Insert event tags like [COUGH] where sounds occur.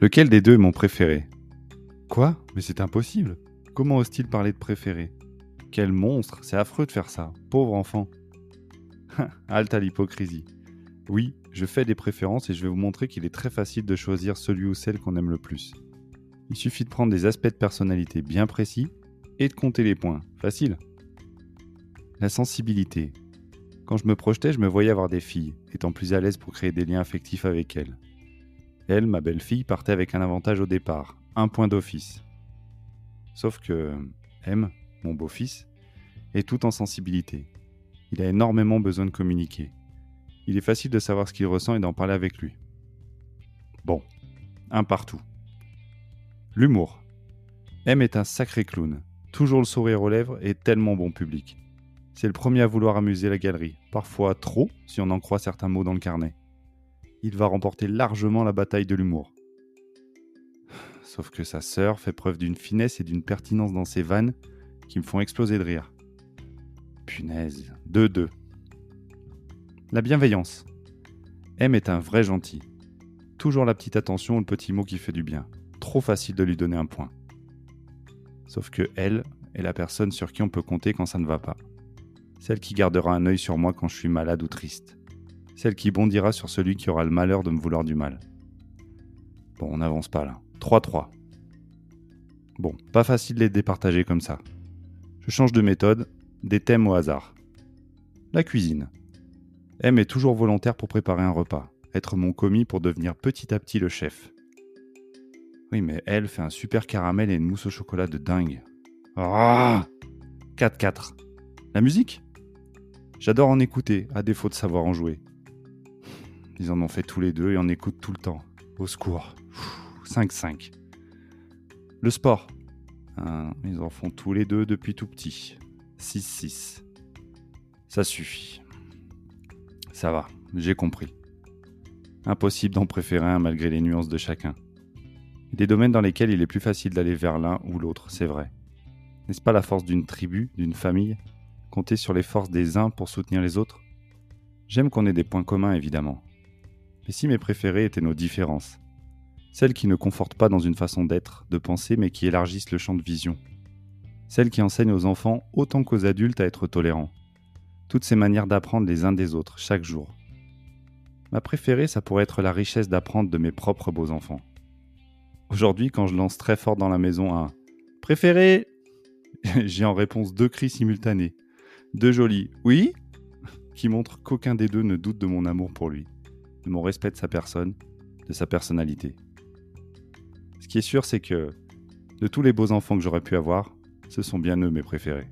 Lequel des deux est mon préféré? Quoi? Mais c'est impossible. Comment ose-t-il parler de préféré? Quel monstre C'est affreux de faire ça. Pauvre enfant. [LAUGHS] Halte à l'hypocrisie. Oui, je fais des préférences et je vais vous montrer qu'il est très facile de choisir celui ou celle qu'on aime le plus. Il suffit de prendre des aspects de personnalité bien précis et de compter les points. Facile. La sensibilité. Quand je me projetais, je me voyais avoir des filles, étant plus à l'aise pour créer des liens affectifs avec elles. Elle, ma belle-fille, partait avec un avantage au départ, un point d'office. Sauf que M, mon beau-fils, est tout en sensibilité. Il a énormément besoin de communiquer. Il est facile de savoir ce qu'il ressent et d'en parler avec lui. Bon, un partout. L'humour. M est un sacré clown, toujours le sourire aux lèvres et tellement bon public. C'est le premier à vouloir amuser la galerie, parfois trop si on en croit certains mots dans le carnet. Il va remporter largement la bataille de l'humour. Sauf que sa sœur fait preuve d'une finesse et d'une pertinence dans ses vannes qui me font exploser de rire. Punaise, 2-2. La bienveillance. M est un vrai gentil. Toujours la petite attention ou le petit mot qui fait du bien. Trop facile de lui donner un point. Sauf que elle est la personne sur qui on peut compter quand ça ne va pas. Celle qui gardera un œil sur moi quand je suis malade ou triste. Celle qui bondira sur celui qui aura le malheur de me vouloir du mal. Bon, on n'avance pas là. 3-3. Bon, pas facile de les départager comme ça. Je change de méthode, des thèmes au hasard. La cuisine. M est toujours volontaire pour préparer un repas, être mon commis pour devenir petit à petit le chef. Oui, mais elle fait un super caramel et une mousse au chocolat de dingue. Ah 4-4. La musique? J'adore en écouter, à défaut de savoir en jouer. Ils en ont fait tous les deux et en écoutent tout le temps. Au secours. 5-5. Le sport. Hein, ils en font tous les deux depuis tout petit. 6-6. Ça suffit. Ça va, j'ai compris. Impossible d'en préférer un malgré les nuances de chacun. Des domaines dans lesquels il est plus facile d'aller vers l'un ou l'autre, c'est vrai. N'est-ce pas la force d'une tribu, d'une famille Compter sur les forces des uns pour soutenir les autres? J'aime qu'on ait des points communs, évidemment. Mais si mes préférés étaient nos différences? Celles qui ne confortent pas dans une façon d'être, de penser, mais qui élargissent le champ de vision. Celles qui enseignent aux enfants autant qu'aux adultes à être tolérants toutes ces manières d'apprendre les uns des autres chaque jour. Ma préférée, ça pourrait être la richesse d'apprendre de mes propres beaux enfants. Aujourd'hui, quand je lance très fort dans la maison un préféré, [LAUGHS] j'ai en réponse deux cris simultanés, deux jolis oui, qui montrent qu'aucun des deux ne doute de mon amour pour lui, mon respect de sa personne, de sa personnalité. Ce qui est sûr, c'est que de tous les beaux enfants que j'aurais pu avoir, ce sont bien eux mes préférés.